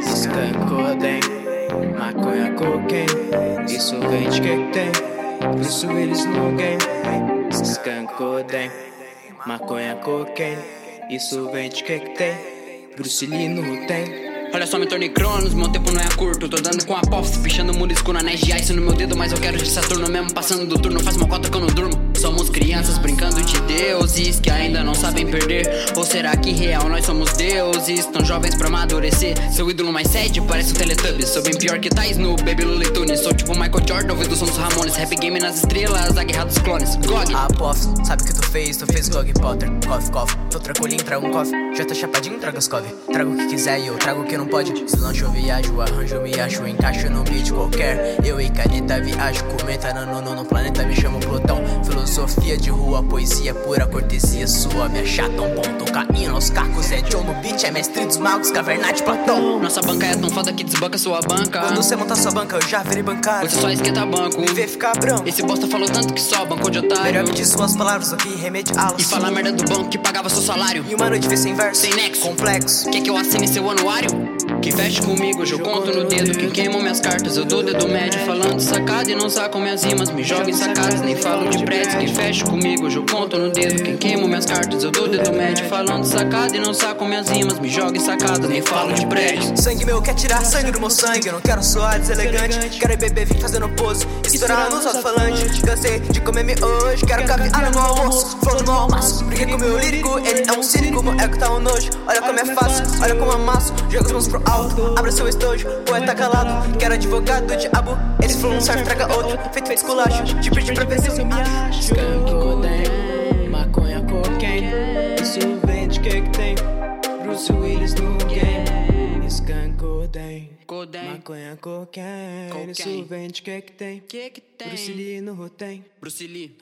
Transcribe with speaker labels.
Speaker 1: Scancodem, maconha, cocaine Isso vende que tem, Bruce Willis no game Scancodem, maconha, cocaine Isso vende que tem, Bruce Lee no tem
Speaker 2: Olha só, me tornei cronos, meu tempo não é curto. Tô dando com a pof, pichando o mundo escuro, anéis de ice no meu dedo, mas eu quero de Saturno mesmo. Passando do turno, faz uma cota que eu não durmo. Somos crianças brincando de deuses que ainda não sabem perder. Ou será que real nós somos deuses? Tão jovens pra amadurecer. Seu ídolo mais sede parece o Teletubbies. Sou bem pior que Tais no Baby Looney Tunes. Sou tipo Michael Jordan, ouvindo o som dos Ramones. Rap game nas estrelas, a guerra dos clones. GOG.
Speaker 3: A POF, sabe o que tu fez? Tu fez GOG Potter, cof, cof. Tô tranquilinho, trago um cof. Já tá chapadinho, traga os cove. Trago o que quiser e eu trago o que não pode. Se eu viajo, arranjo, me acho. Encaixo num beat qualquer. Eu e caneta viajo, comenta no, no, no planeta, me chamo Plutão. Filosofia de rua, poesia pura, cortesia sua. Me achar tão bom, tô caindo aos cacos. É John no beat, é mestre dos magos, caverna de Platão.
Speaker 2: Nossa banca é tão foda que desbanca sua banca.
Speaker 3: Quando você monta sua banca, eu já virei bancário.
Speaker 2: Você só esquenta banco.
Speaker 3: Me vê ficar branco.
Speaker 2: Esse bosta falou tanto que só bancou de otário.
Speaker 3: Melhor medir suas palavras do que remediá-las.
Speaker 2: E falar merda do banco que pagava seu salário.
Speaker 3: E uma noite vê sem verso,
Speaker 2: Sem nexo.
Speaker 3: complexo.
Speaker 2: Quer que eu assine seu anuário? Que feche comigo, hoje eu conto no dedo. Quem queimou minhas cartas, eu dou dedo médio. Falando sacada e não sacam minhas rimas. Me joga em sacadas, nem falo de prédios. Que feche comigo, hoje eu conto no dedo. Quem queimou minhas cartas, eu dou dedo médio. Falando sacada e não sacam minhas rimas. Me joga em sacadas, nem falo de prédios.
Speaker 3: Sangue meu quer tirar sangue do meu sangue. Eu não quero soar deselegante. Quero beber, vim fazendo pose. Estourar nos alto-falantes. Cansei de comer me hoje. Quero caviar no meu almoço. Do meu almoço. Briguei com meu lírico. Ele é um cínico. Meu ego tá um nojo. Olha como é fácil. Olha como amasso. Joga as mãos pro alto. Abra seu estojo. Poeta calado. Quero advogado do diabo. Eles falam um certo, traga outro. Feito feito esculacho. Te perdi pra ver se eu me acho.
Speaker 2: Codem.
Speaker 1: maconha, cocaine Isso
Speaker 2: Cocaine.
Speaker 1: vende que que tem,
Speaker 2: Que que tem?
Speaker 1: Bruce Lee no tem
Speaker 2: Bruce Lee.